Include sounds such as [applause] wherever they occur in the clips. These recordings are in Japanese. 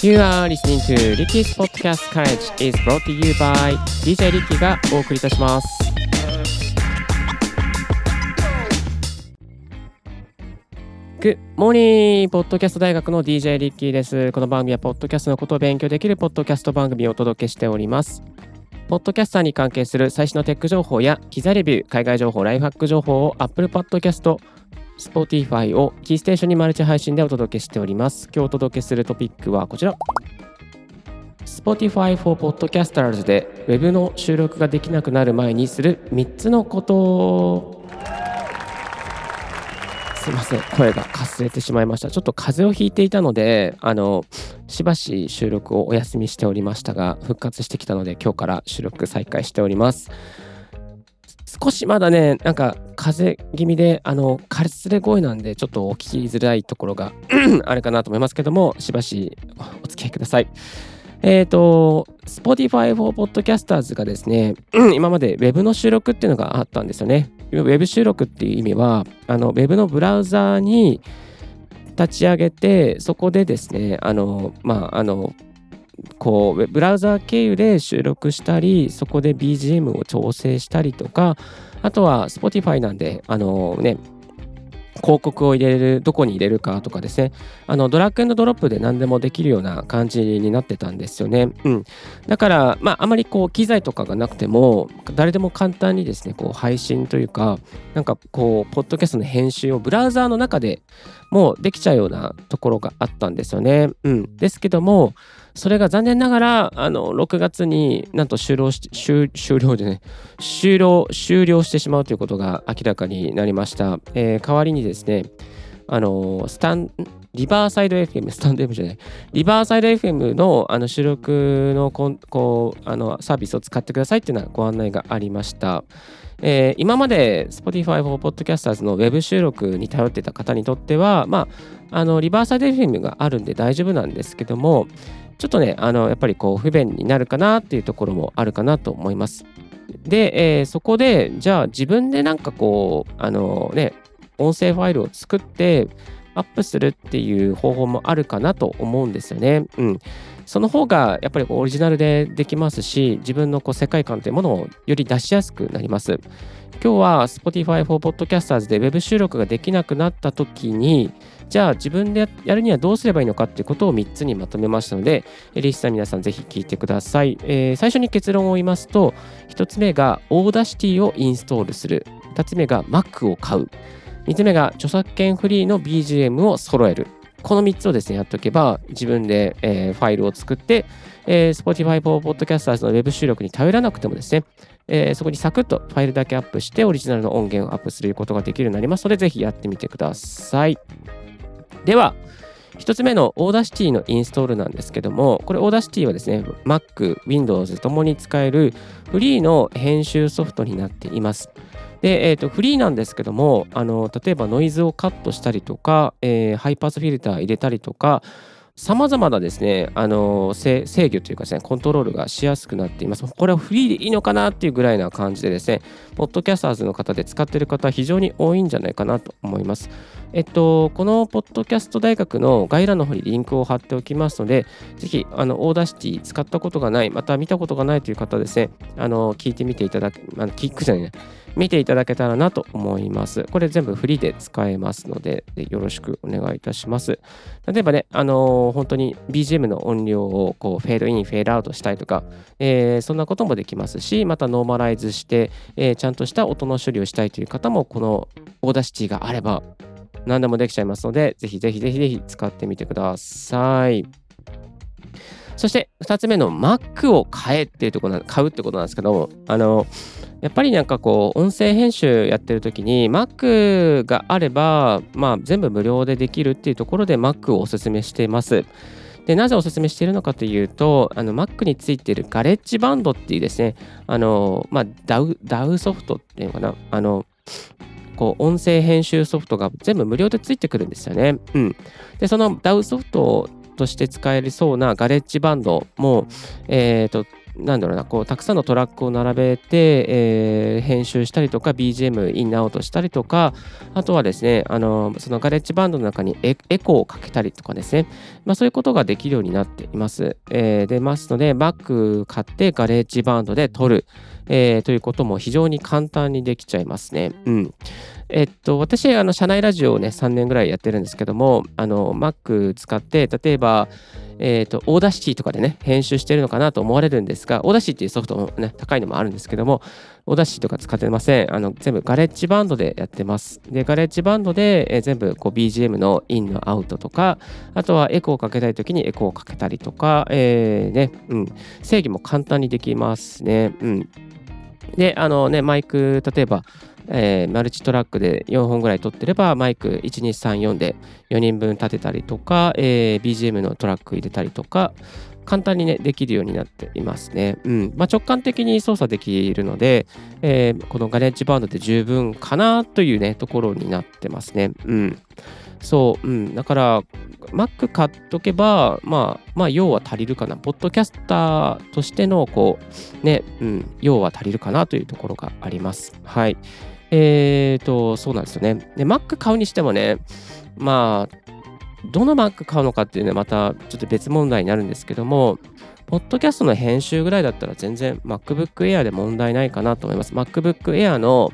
You are listening to Ricky's Podcast College is brought to you by DJ Ricky がお送りいたします。Good morning! ポッドキャスト大学の DJ リッキーです。この番組はポッドキャストのことを勉強できるポッドキャスト番組をお届けしております。ポッドキャスターに関係する最新のテック情報や機材レビュー、海外情報、ライフハック情報を Apple Podcast、Spotify をキーステーションにマルチ配信でお届けしております。今日お届けするトピックはこちら。Spotify for Podcasters で Web の収録ができなくなる前にする3つのことすいません声がかすれてしまいましたちょっと風邪をひいていたのであのしばし収録をお休みしておりましたが復活してきたので今日から収録再開しております少しまだねなんか風邪気味であのかすれ声なんでちょっとお聞きづらいところが [clears throat] あるかなと思いますけどもしばしお付き合いくださいえっ、ー、と、Spotify for Podcasters がですね、[clears throat] 今まで Web の収録っていうのがあったんですよね。Web 収録っていう意味は、あの Web のブラウザーに立ち上げて、そこでですね、あの、まあ、あの、こう、ブラウザー経由で収録したり、そこで BGM を調整したりとか、あとは Spotify なんで、あのね、広告を入れるどこに入れるかとかですね。あのドラッグドロップで何でもできるような感じになってたんですよね、うん、だからまああまりこう機材とかがなくても誰でも簡単にですねこう配信というかなんかこうポッドキャストの編集をブラウザーの中でもうできちゃうようなところがあったんですよね、うん、ですけどもそれが残念ながら、あの、6月になんと終了し、終終了でね、終了、終了してしまうということが明らかになりました。えー、代わりにですね、あの、スタン、リバーサイド FM、スタンド FM じゃない、リバーサイド FM のあの収録のここうあのサービスを使ってくださいっていうようなご案内がありました。えー、今まで Spotify for Podcasters の Web 収録に頼ってた方にとっては、まあ、あのリバーサイド FM があるんで大丈夫なんですけども、ちょっとね、あのやっぱりこう不便になるかなっていうところもあるかなと思います。で、えー、そこで、じゃあ自分でなんかこう、あのね、音声ファイルを作ってアップするっていう方法もあるかなと思うんですよね。うん。その方がやっぱりオリジナルでできますし、自分のこう世界観というものをより出しやすくなります。今日は Spotify for Podcasters で Web 収録ができなくなった時に、じゃあ自分でやるにはどうすればいいのかっていうことを3つにまとめましたので、リスナー皆さんぜひ聞いてください。えー、最初に結論を言いますと、1つ目が Audacity をインストールする。2つ目が Mac を買う。3つ目が著作権フリーの BGM を揃える。この3つをですね、やっておけば、自分で、えー、ファイルを作って、えー、Spotify for Podcasters の Web 収録に頼らなくてもですね、えー、そこにサクッとファイルだけアップして、オリジナルの音源をアップすることができるようになりますので、ぜひやってみてください。では、1つ目の Audacity のインストールなんですけども、これ Audacity はですね、Mac、Windows ともに使えるフリーの編集ソフトになっています。で、えーと、フリーなんですけどもあの例えばノイズをカットしたりとか、えー、ハイパスフィルター入れたりとかさまざまなですね、あの制御というかですね、コントロールがしやすくなっています。これはフリーでいいのかなっていうぐらいな感じでですね、ポッドキャスターズの方で使っている方、非常に多いんじゃないかなと思います。えっと、このポッドキャスト大学の概要欄の方にリンクを貼っておきますので、ぜひ、あの、 Audacity 使ったことがない、また見たことがないという方ですね、あの、聞いてみていただけ、あの聞くじゃないね、見ていただけたらなと思います。これ全部フリーで使えますので、よろしくお願いいたします。例えばね、あの、本当に BGM の音量をこうフェードイン、フェードアウトしたいとか、えー、そんなこともできますし、またノーマライズして、えー、ちゃんとした音の処理をしたいという方も、この Audacity があれば何でもできちゃいますので、ぜひぜひぜひぜひ使ってみてください。そして2つ目の Mac を買えっていうところ買うってことなんですけど、あの、やっぱりなんかこう音声編集やってる時に Mac があれば、まあ、全部無料でできるっていうところで Mac をおすすめしています。でなぜおすすめしているのかというと、あの Mac についている GarageBand っていうですね、あの、まあ、DAW, DAW ソフトっていうのかな、あの、こう音声編集ソフトが全部無料でついてくるんですよね。うん。で、その DAW ソフトとして使えるそうなガレッジバンドも、えっ、ー、と、なんだろうな、こう、たくさんのトラックを並べて、えー、編集したりとか、BGM インアウトしたりとか、あとはですね、あの、そのガレッジバンドの中にエコーをかけたりとかですね、まあ、そういうことができるようになっています。えー、でますので、Mac 買ってガレッジバンドで撮る、えー、ということも非常に簡単にできちゃいますね。うん。えっと、私、あの、社内ラジオをね、3年ぐらいやってるんですけども、あの、Mac 使って、例えば、えっ、ー、と、 Audacity とかでね、編集してるのかなと思われるんですが、 Audacity っていうソフトもね、高いのもあるんですけども、 Audacity とか使ってません。あの、全部 GarageBand でやってます。で、 GarageBand で、えー、全部こう BGM のインのアウトとか、あとはエコーをかけたいときにエコーをかけたりとか、えー、ね、うん、制御も簡単にできますね。うん。で、あのね、マイク、例えば、えー、マルチトラックで4本ぐらい取ってれば、マイク1234で4人分立てたりとか、えー、BGM のトラック入れたりとか、簡単にね、できるようになっていますね。うん。まあ、直感的に操作できるので、えー、このガレッジバンドで十分かなというね、ところになってますね。うん。そう、うん。だから、Mac 買っとけば、まあ、まあ、用は足りるかな。ポッドキャスターとしての、こう、ね、うん、用は足りるかなというところがあります。はい。えーと、そうなんですよね。で、Mac 買うにしてもね、まあ、どの Mac 買うのかっていうのはまたちょっと別問題になるんですけども、ポッドキャストの編集ぐらいだったら全然 MacBook Air で問題ないかなと思います。MacBook Air の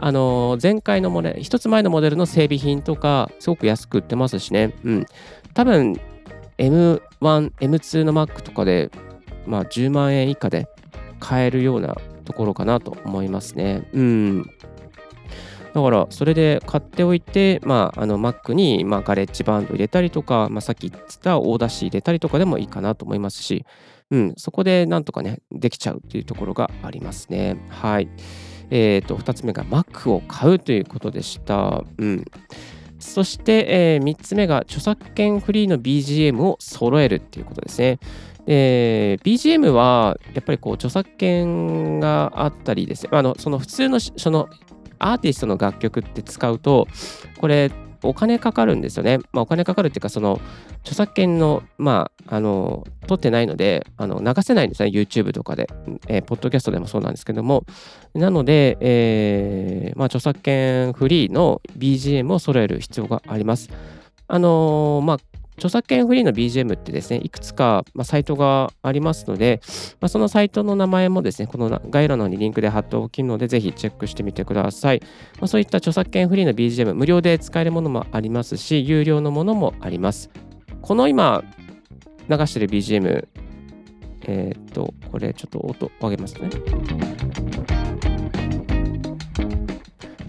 あの前回のモデル、一つ前のモデルの整備品とか、すごく安く売ってますしね。うん。多分、M1、M2 の Mac とかで、まあ10万円以下で買えるようなところかなと思いますね。うん。だから、それで買っておいて、まあ、あの Mac に、まあ、 GarageBand 入れたりとか、まあ、さっき言ってた Audacity 入れたりとかでもいいかなと思いますし、うん、そこでなんとかね、できちゃうっていうところがありますね。はい。えっ、ー、と、2つ目が Mac を買うということでした。うん。そして、えー、3つ目が著作権フリーの BGM を揃えるっていうことですね。えー、BGM はやっぱりこう著作権があったりですね、あのその普通のそのアーティストの楽曲って使うと、これ、お金かかるんですよね。まあ、お金かかるっていうか、その、著作権の、まあ、あの、取ってないので、あの流せないんですね、YouTube とかで。えー、ポッドキャストでもそうなんですけども。なので、えー、まあ、著作権フリーの BGM を揃える必要があります。あのー、まあ、著作権フリーの BGM ってですね、いくつか、ま、サイトがありますので、まあ、そのサイトの名前もですね、この概要欄にリンクで貼っておきるので、ぜひチェックしてみてください。まあ、そういった著作権フリーの BGM、無料で使えるものもありますし、有料のものもあります。この今、流してる BGM、えー、っと、これちょっと音上げますね。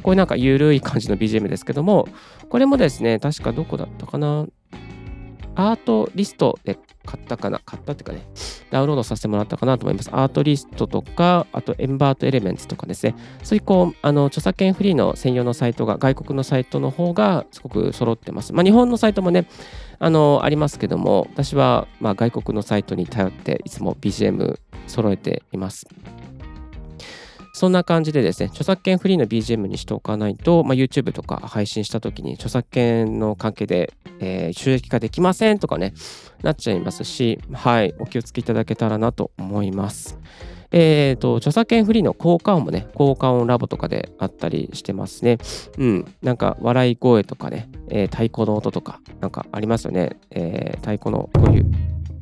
これなんか緩い感じの BGM ですけども、これもですね、確かどこだったかな？アートリストで買ったかな？買ったっていうかね、ダウンロードさせてもらったかなと思います。アートリストとか、あとエンバートエレメンツとかですね、そういうこう、あの、著作権フリーの専用のサイトが、外国のサイトの方がすごく揃ってます。まあ、日本のサイトもね、あの、ありますけども、私は、まあ、外国のサイトに頼って、いつも BGM 揃えています。そんな感じでですね、著作権フリーの BGM にしておかないと、まあ、YouTube とか配信した時に著作権の関係で、えー、収益化できませんとかね、なっちゃいますし、はい、お気をつけいただけたらなと思います。えっ、ー、と、著作権フリーの効果音もね、効果音ラボとかであったりしてますね。うん。なんか、笑い声とかね、えー、太鼓の音とか、なんかありますよね。えー、太鼓のこういう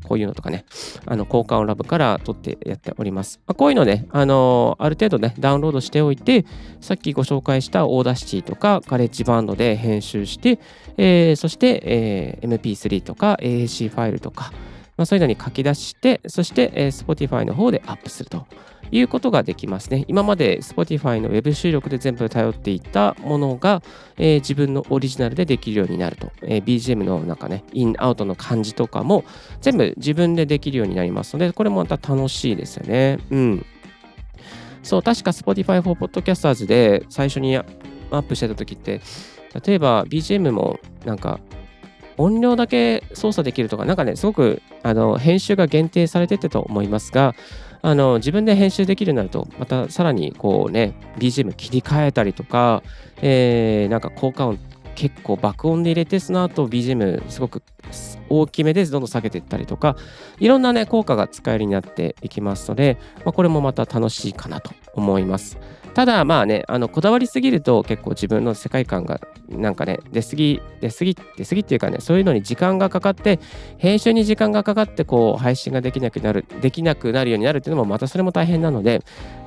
こういうのとかね、あの、効果音ラボから取ってやっております。まあ、こういうのね、あのー、ある程度ね、ダウンロードしておいて、さっきご紹介した Audacity とか GarageBand で編集して、えー、そして、えー、MP3 とか AAC ファイルとか、まあ、そういうのに書き出して、そして、えー、Spotify の方でアップするということができますね。今まで Spotify の Web 収録で全部頼っていたものが、えー、自分のオリジナルでできるようになると。えー、BGM のなんかね、イン、アウトの感じとかも全部自分でできるようになりますので、これもまた楽しいですよね。うん。そう、確か Spotify for Podcasters で最初にアップしてた時って、例えば BGM もなんか音量だけ操作できるとか、なんかね、すごくあの編集が限定されててと思いますが、あの自分で編集できるようになると、またさらにこうね、BGM 切り替えたりとか、えー、なんか効果音結構爆音で入れてその後 BGM すごく大きめでどんどん下げていったりとかいろんなね効果が使えるようになっていきますので、まあ、これもまた楽しいかなと思います。ただまあねあのこだわりすぎると結構自分の世界観がなんかね出過ぎ出過ぎ出過ぎっていうかねそういうのに時間がかかって編集に時間がかかってこう配信ができなくなるできなくなるようになるっていうのもまたそれも大変なので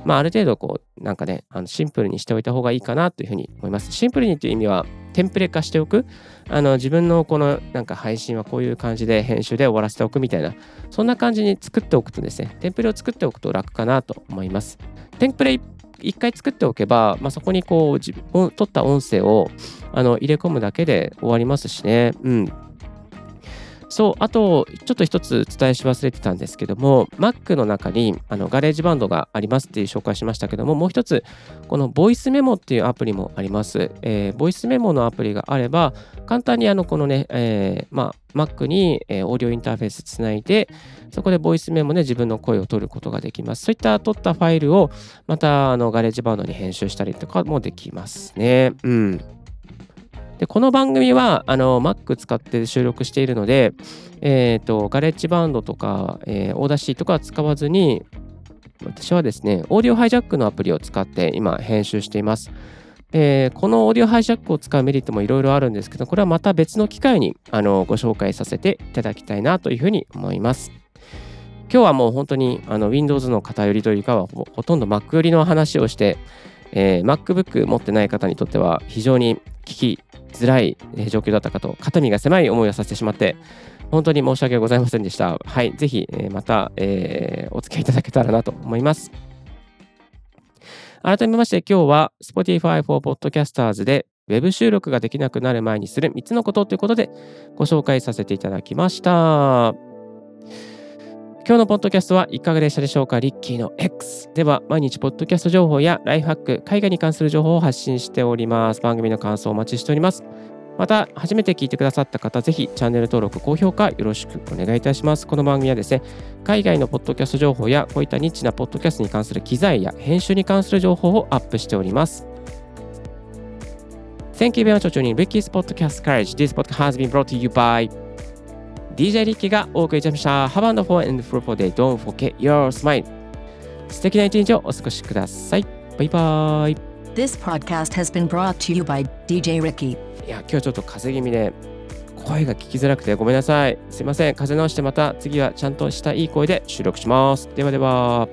まあある程度こうなんかねあのシンプルにしておいた方がいいかなというふうに思います。シンプルにっていう意味はテンプレ化しておく。あの自分のこのなんか配信はこういう感じで編集で終わらせておくみたいなそんな感じに作っておくとですねテンプレを作っておくと楽かなと思います。テンプレ一回作っておけば、まあ、そこにこう自分取った音声をあの入れ込むだけで終わりますしね。うん。そう、あと、ちょっと一つ伝えし忘れてたんですけども、Mac の中にあの GarageBand がありますっていう紹介しましたけども、もう一つ、このボイスメモっていうアプリもあります。えー、ボイスメモのアプリがあれば、簡単にあの、このね、えー、まあ、Mac に、えー、オーディオインターフェースつないで、そこでボイスメモで自分の声を録ることができます。そういった録ったファイルを、またあの GarageBand に編集したりとかもできますね。うん。でこの番組はあの Mac 使って収録しているので、えーと、 GarageBand とか、えー、 Audacity とかは使わずに私はですね、 Audio Hijack のアプリを使って今編集しています。えー、この Audio Hijack を使うメリットもいろいろあるんですけど、これはまた別の機会にあのご紹介させていただきたいなというふうに思います。今日はもう本当にあの Windows の偏りというかはほとんど Mac 寄りの話をして、えー、MacBook 持ってない方にとっては非常に聞き辛い状況だったかと、肩身が狭い思いをさせてしまって、本当に申し訳ございませんでした。はい、ぜひ、えまた、えー、お付き合いいただけたらなと思います。改めまして今日は Spotify for Podcasters で Web 収録ができなくなる前にする3つのことということでご紹介させていただきました。今日のポッドキャストはいかがでしたでしょうか？リッキーの X では毎日ポッドキャスト情報やライフハック、海外に関する情報を発信しております。番組の感想をお待ちしております。また、初めて聞いてくださった方、ぜひチャンネル登録、高評価よろしくお願いいたします。この番組はですね、海外のポッドキャスト情報やこういったニッチなポッドキャストに関する機材や編集に関する情報をアップしております。Thank you very much for tuning Ricky's Podcast Courage. This podcast has been brought to you by DJ リッキーがお送りいたしました。Have a wonderful and fruitful day. Don't forget your smile. 素敵な一日をお過ごしください。バイバイ。This podcast has been brought to you by DJ Ricky. いや、今日ちょっと風邪気味で声が聞きづらくてごめんなさい。すいません。風邪直してまた次はちゃんとしたいい声で収録します。ではでは。